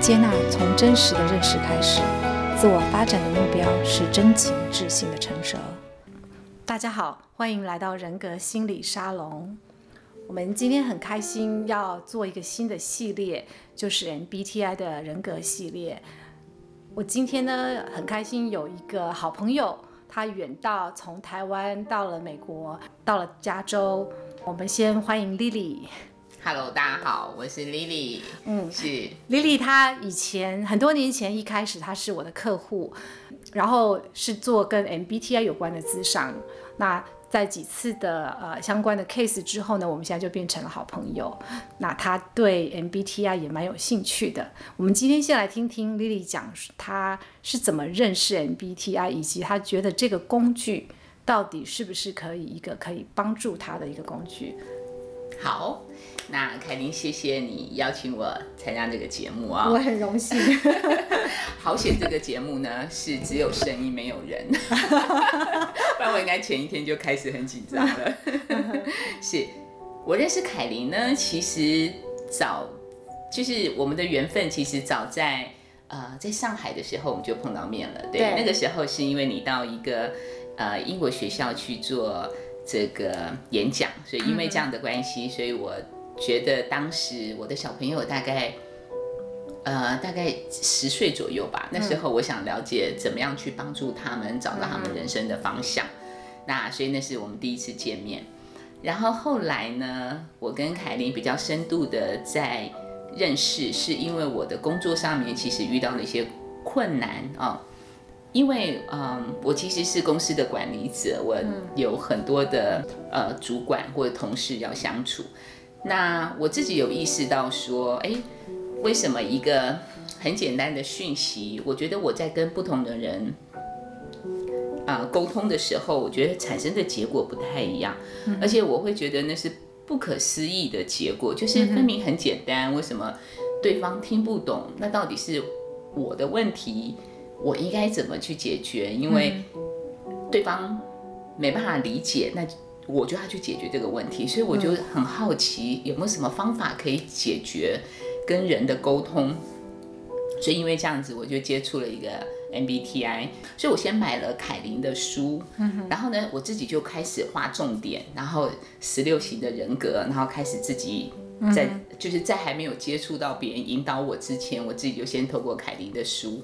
接纳从真实的认识开始，自我发展的目标是真情智性的成熟。大家好，欢迎来到人格心理沙龙。我们今天很开心要做一个新的系列，就是 MBTI 的人格系列。我今天呢很开心有一个好朋友，他远道从台湾到了美国，到了加州。我们先欢迎 Lily。Hello，大家好，我是 Lily。嗯，是 Lily。她以前很多年前一开始她是我的客户，然后是做跟 MBTI 有关的咨商。那在几次的呃相关的 case 之后呢，我们现在就变成了好朋友。那她对 MBTI 也蛮有兴趣的。我们今天先来听听 Lily 讲她是怎么认识 MBTI，以及她觉得这个工具到底是不是可以一个可以帮助她的一个工具。好。那凯琳，谢谢你邀请我参加这个节目啊！我很荣幸。好险，这个节目呢是只有声音没有人，不然我应该前一天就开始很紧张了。是我认识凯琳呢，其实早就是我们的缘分，其实早在呃在上海的时候我们就碰到面了。对，对那个时候是因为你到一个呃英国学校去做这个演讲，所以因为这样的关系，所以我。觉得当时我的小朋友大概，呃，大概十岁左右吧。那时候我想了解怎么样去帮助他们找到他们人生的方向。那所以那是我们第一次见面。然后后来呢，我跟凯琳比较深度的在认识，是因为我的工作上面其实遇到了一些困难啊。因为嗯，我其实是公司的管理者，我有很多的呃主管或者同事要相处。那我自己有意识到说，哎，为什么一个很简单的讯息，我觉得我在跟不同的人啊、呃、沟通的时候，我觉得产生的结果不太一样，而且我会觉得那是不可思议的结果，就是分明很简单，为什么对方听不懂？那到底是我的问题，我应该怎么去解决？因为对方没办法理解，那。我就要去解决这个问题，所以我就很好奇有没有什么方法可以解决跟人的沟通。所以因为这样子，我就接触了一个 MBTI。所以我先买了凯琳的书，然后呢，我自己就开始画重点，然后十六型的人格，然后开始自己在就是在还没有接触到别人引导我之前，我自己就先透过凯琳的书。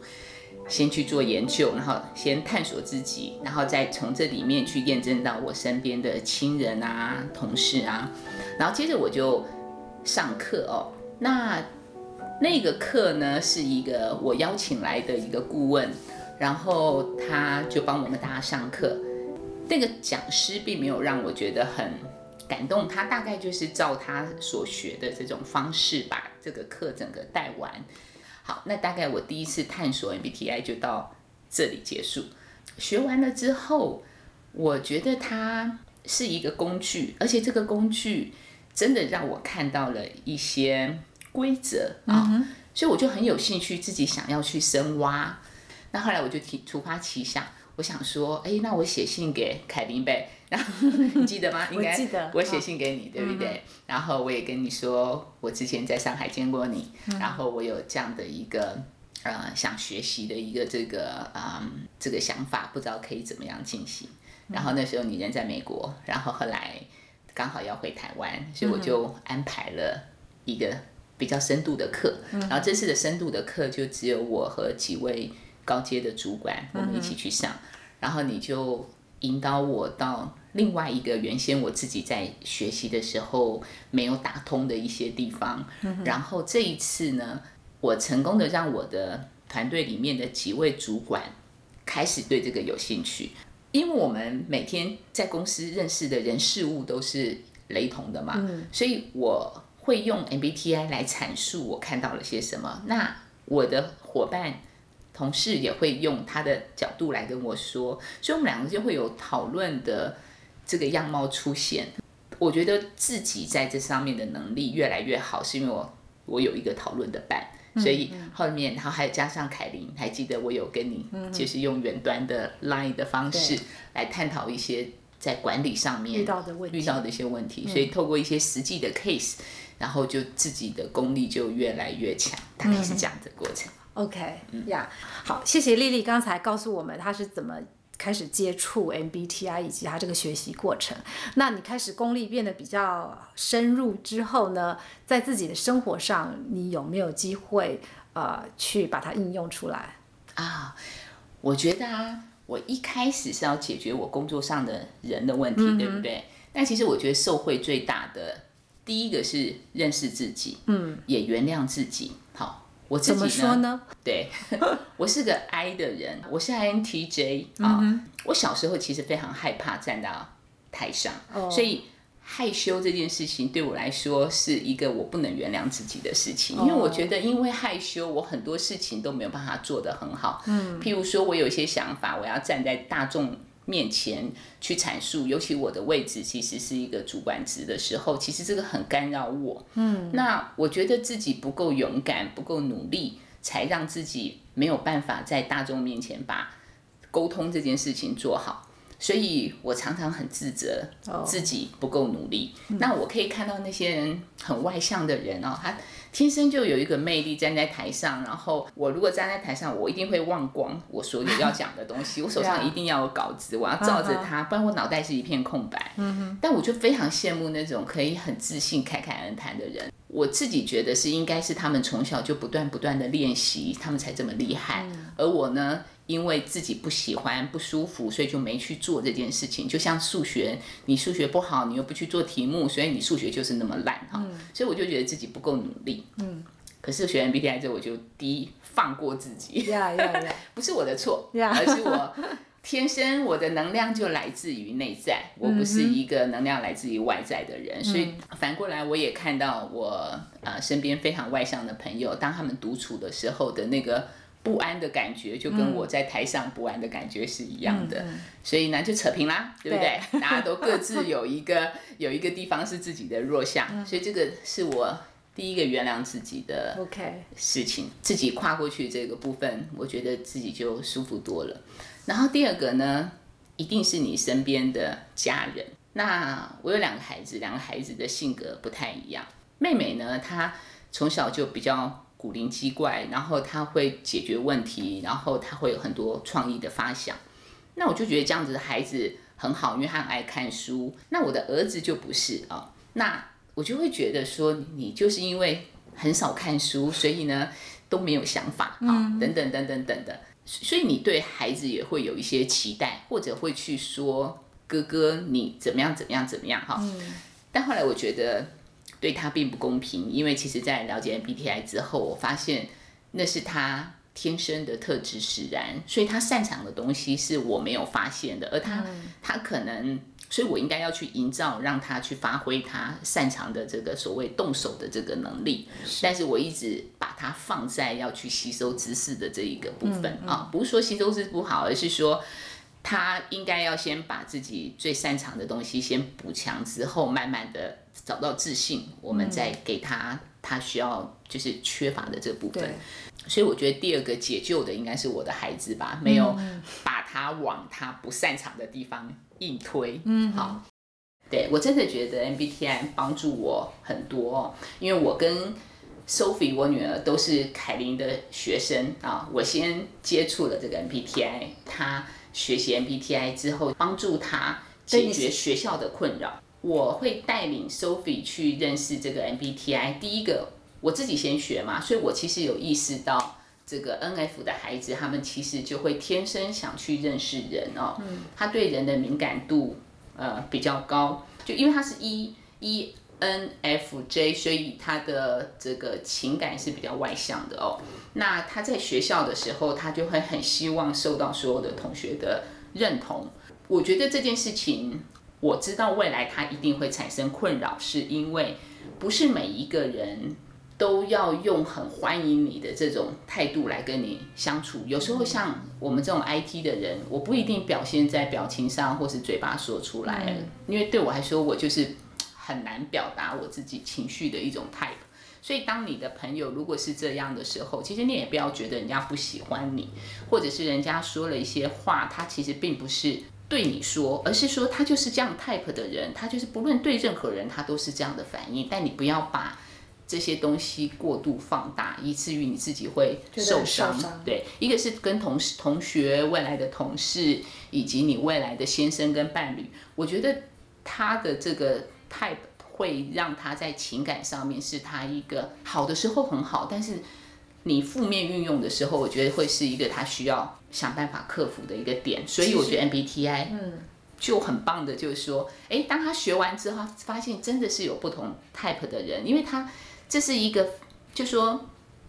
先去做研究，然后先探索自己，然后再从这里面去验证到我身边的亲人啊、同事啊，然后接着我就上课哦。那那个课呢，是一个我邀请来的一个顾问，然后他就帮我们大家上课。那个讲师并没有让我觉得很感动，他大概就是照他所学的这种方式把这个课整个带完。好，那大概我第一次探索 MBTI 就到这里结束。学完了之后，我觉得它是一个工具，而且这个工具真的让我看到了一些规则啊，嗯、所以我就很有兴趣，自己想要去深挖。那后来我就提突发奇想。我想说，哎，那我写信给凯琳呗，然后 你记得吗？应该我记得。我写信给你，对不对？嗯、然后我也跟你说，我之前在上海见过你，嗯、然后我有这样的一个呃想学习的一个这个嗯、呃、这个想法，不知道可以怎么样进行。然后那时候你人在美国，然后后来刚好要回台湾，所以我就安排了一个比较深度的课。嗯、然后这次的深度的课就只有我和几位。高阶的主管，我们一起去上，嗯、然后你就引导我到另外一个原先我自己在学习的时候没有打通的一些地方。嗯、然后这一次呢，我成功的让我的团队里面的几位主管开始对这个有兴趣，因为我们每天在公司认识的人事物都是雷同的嘛，嗯、所以我会用 MBTI 来阐述我看到了些什么。那我的伙伴。同事也会用他的角度来跟我说，所以我们两个就会有讨论的这个样貌出现。我觉得自己在这上面的能力越来越好，是因为我我有一个讨论的伴，所以后面然后还有加上凯琳，还记得我有跟你就是用远端的 Line 的方式来探讨一些在管理上面遇到的问题，遇到的一些问题，所以透过一些实际的 case，嗯、然后就自己的功力就越来越强，大概是这样的过程。嗯、OK，呀、yeah，好，谢谢丽丽刚才告诉我们她是怎么开始接触 MBTI 以及她这个学习过程。那你开始功力变得比较深入之后呢，在自己的生活上，你有没有机会呃去把它应用出来啊？我觉得啊。我一开始是要解决我工作上的人的问题，嗯、对不对？但其实我觉得受惠最大的第一个是认识自己，嗯，也原谅自己。好，我自己呢？对，我是个 I 的人，我是 INTJ 啊、嗯。我小时候其实非常害怕站到台上，哦、所以。害羞这件事情对我来说是一个我不能原谅自己的事情，因为我觉得因为害羞，我很多事情都没有办法做得很好。嗯，譬如说我有一些想法，我要站在大众面前去阐述，尤其我的位置其实是一个主管职的时候，其实这个很干扰我。嗯，那我觉得自己不够勇敢，不够努力，才让自己没有办法在大众面前把沟通这件事情做好。所以我常常很自责，自己不够努力。Oh. 那我可以看到那些人很外向的人哦，他天生就有一个魅力，站在台上。然后我如果站在台上，我一定会忘光我所有要讲的东西，我手上 一定要有稿子，我要照着它，不然我脑袋是一片空白。但我就非常羡慕那种可以很自信、侃侃而谈的人。我自己觉得是应该是他们从小就不断不断的练习，他们才这么厉害。而我呢？因为自己不喜欢不舒服，所以就没去做这件事情。就像数学，你数学不好，你又不去做题目，所以你数学就是那么烂哈。嗯、所以我就觉得自己不够努力。嗯。可是学完 MBTI 之后，我就第一放过自己。Yeah, yeah, yeah. 不是我的错.而是我天生我的能量就来自于内在，我不是一个能量来自于外在的人。嗯、所以反过来，我也看到我呃身边非常外向的朋友，当他们独处的时候的那个。不安的感觉就跟我在台上不安的感觉是一样的，嗯、所以呢就扯平啦，对不对？对 大家都各自有一个 有一个地方是自己的弱项，嗯、所以这个是我第一个原谅自己的事情.自己跨过去这个部分，我觉得自己就舒服多了。然后第二个呢，一定是你身边的家人。那我有两个孩子，两个孩子的性格不太一样。妹妹呢，她从小就比较。古灵精怪，然后他会解决问题，然后他会有很多创意的发想。那我就觉得这样子的孩子很好，因为他很爱看书。那我的儿子就不是啊、哦，那我就会觉得说，你就是因为很少看书，所以呢都没有想法啊，哦、等等等等等的。所以你对孩子也会有一些期待，或者会去说哥哥你怎么样怎么样怎么样哈。但后来我觉得。对他并不公平，因为其实，在了解 MBTI 之后，我发现那是他天生的特质使然，所以他擅长的东西是我没有发现的，而他、嗯、他可能，所以我应该要去营造，让他去发挥他擅长的这个所谓动手的这个能力。是但是我一直把它放在要去吸收知识的这一个部分、嗯嗯、啊，不是说吸收是不好，而是说。他应该要先把自己最擅长的东西先补强，之后慢慢的找到自信，我们再给他他需要就是缺乏的这部分。对所以我觉得第二个解救的应该是我的孩子吧，没有把他往他不擅长的地方硬推。嗯，好，对，我真的觉得 MBTI 帮助我很多，因为我跟 Sophie 我女儿都是凯琳的学生啊，我先接触了这个 MBTI，他。学习 MBTI 之后，帮助他解决学校的困扰。我会带领 Sophie 去认识这个 MBTI。第一个，我自己先学嘛，所以我其实有意识到，这个 NF 的孩子，他们其实就会天生想去认识人哦。嗯。他对人的敏感度呃比较高，就因为他是 E E。NFJ，所以他的这个情感是比较外向的哦。那他在学校的时候，他就会很希望受到所有的同学的认同。我觉得这件事情，我知道未来他一定会产生困扰，是因为不是每一个人都要用很欢迎你的这种态度来跟你相处。有时候像我们这种 IT 的人，我不一定表现在表情上或是嘴巴说出来，因为对我来说，我就是。很难表达我自己情绪的一种 type，所以当你的朋友如果是这样的时候，其实你也不要觉得人家不喜欢你，或者是人家说了一些话，他其实并不是对你说，而是说他就是这样 type 的人，他就是不论对任何人他都是这样的反应。但你不要把这些东西过度放大，以至于你自己会受伤。对，一个是跟同事、同学、未来的同事，以及你未来的先生跟伴侣，我觉得他的这个 type 会让他在情感上面是他一个好的时候很好，但是。你负面运用的时候，我觉得会是一个他需要想办法克服的一个点。所以我觉得 MBTI 嗯就很棒的，就是说，哎、嗯，当他学完之后，发现真的是有不同 type 的人，因为他这是一个，就说，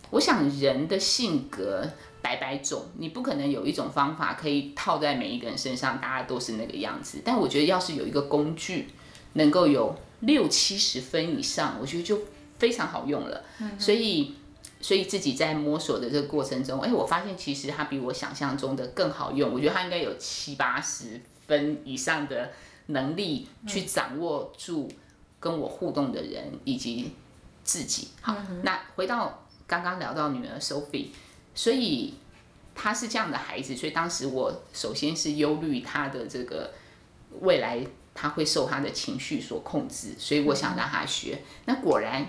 我想人的性格百百种，你不可能有一种方法可以套在每一个人身上，大家都是那个样子。但我觉得要是有一个工具，能够有六七十分以上，我觉得就非常好用了。嗯、所以。所以自己在摸索的这个过程中，哎，我发现其实它比我想象中的更好用。我觉得它应该有七八十分以上的能力去掌握住跟我互动的人以及自己。好，那回到刚刚聊到女儿 Sophie，所以她是这样的孩子，所以当时我首先是忧虑她的这个未来，她会受他的情绪所控制，所以我想让他学。那果然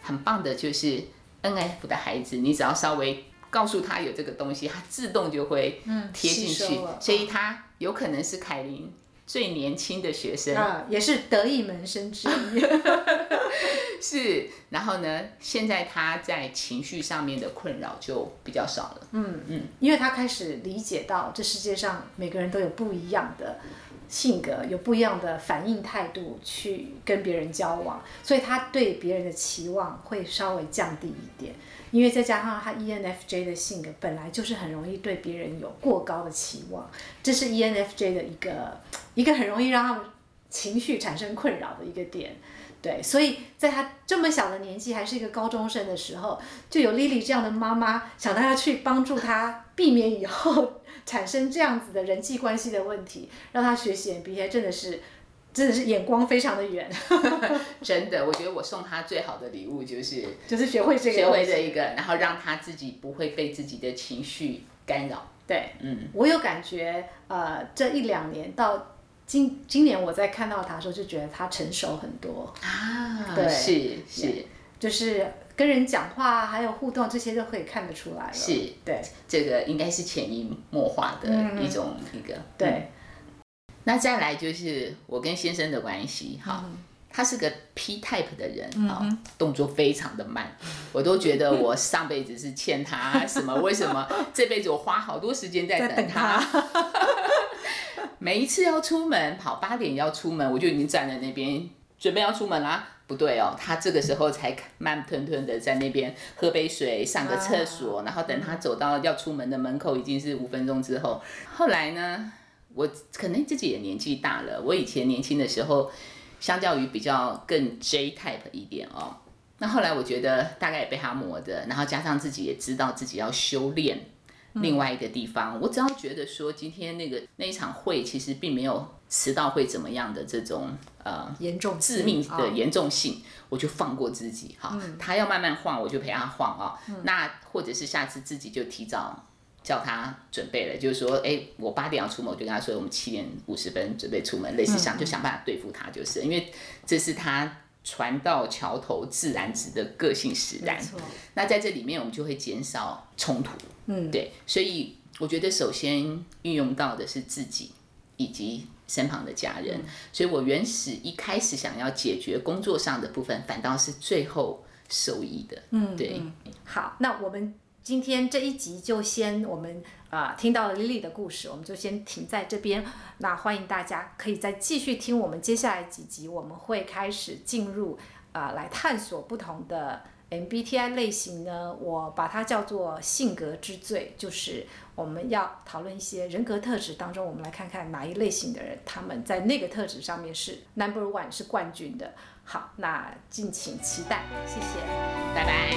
很棒的就是。NF 的孩子，你只要稍微告诉他有这个东西，他自动就会贴进去，嗯、所以他有可能是凯琳最年轻的学生，啊，也是得意门生之一。是，然后呢，现在他在情绪上面的困扰就比较少了。嗯嗯，嗯因为他开始理解到这世界上每个人都有不一样的。性格有不一样的反应态度去跟别人交往，所以他对别人的期望会稍微降低一点，因为再加上他 ENFJ 的性格本来就是很容易对别人有过高的期望，这是 ENFJ 的一个一个很容易让他们情绪产生困扰的一个点。对，所以在他这么小的年纪还是一个高中生的时候，就有 Lily 这样的妈妈想到要去帮助他避免以后。产生这样子的人际关系的问题，让他学习 MBTI 真的是，真的是眼光非常的远。真的，我觉得我送他最好的礼物就是，就是学会这个，学会这一个，然后让他自己不会被自己的情绪干扰。对，嗯，我有感觉，呃，这一两年到今今年我在看到他的时候，就觉得他成熟很多啊。对，是是，就是。跟人讲话还有互动，这些都可以看得出来了。是，对，这个应该是潜移默化的一种一个。嗯、对、嗯，那再来就是我跟先生的关系，哈，嗯、他是个 P type 的人，啊、嗯，动作非常的慢，我都觉得我上辈子是欠他什么？为什么 这辈子我花好多时间在等他？等 他每一次要出门，跑八点要出门，我就已经站在那边准备要出门啦。不对哦，他这个时候才慢吞吞的在那边喝杯水、上个厕所，啊、然后等他走到要出门的门口，已经是五分钟之后。后来呢，我可能自己也年纪大了，我以前年轻的时候，相较于比较更 J type 一点哦。那后来我觉得大概也被他磨的，然后加上自己也知道自己要修炼。另外一个地方，嗯、我只要觉得说今天那个那一场会其实并没有迟到会怎么样的这种呃严重致命的严重性，哦、我就放过自己哈。嗯、他要慢慢晃，我就陪他晃啊。嗯、那或者是下次自己就提早叫他准备了，就是说，哎，我八点要出门，我就跟他说我们七点五十分准备出门，类似想就想办法对付他，就是因为这是他。船到桥头自然直的个性使然，那在这里面我们就会减少冲突，嗯，对，所以我觉得首先运用到的是自己以及身旁的家人，嗯、所以我原始一开始想要解决工作上的部分，反倒是最后受益的，嗯，对。嗯。好，那我们今天这一集就先我们。啊，听到了丽丽的故事，我们就先停在这边。那欢迎大家可以再继续听我们接下来几集，我们会开始进入啊，来探索不同的 MBTI 类型呢。我把它叫做性格之最，就是我们要讨论一些人格特质当中，我们来看看哪一类型的人。他们在那个特质上面是 number one，是冠军的。好，那敬请期待，谢谢，拜拜。